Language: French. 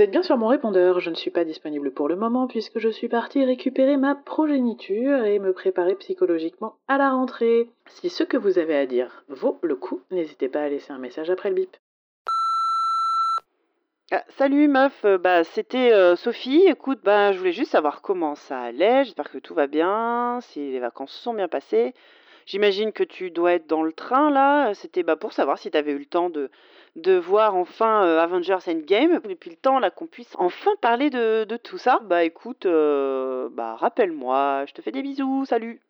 Vous êtes bien sur mon répondeur, je ne suis pas disponible pour le moment puisque je suis partie récupérer ma progéniture et me préparer psychologiquement à la rentrée. Si ce que vous avez à dire vaut le coup, n'hésitez pas à laisser un message après le bip. Ah, salut meuf, euh, bah c'était euh, Sophie. Écoute, bah je voulais juste savoir comment ça allait. J'espère que tout va bien, si les vacances sont bien passées. J'imagine que tu dois être dans le train là. C'était bah pour savoir si tu avais eu le temps de voir enfin euh, Avengers Endgame depuis le temps là qu'on puisse enfin parler de, de tout ça. Bah écoute, euh, bah rappelle-moi. Je te fais des bisous. Salut.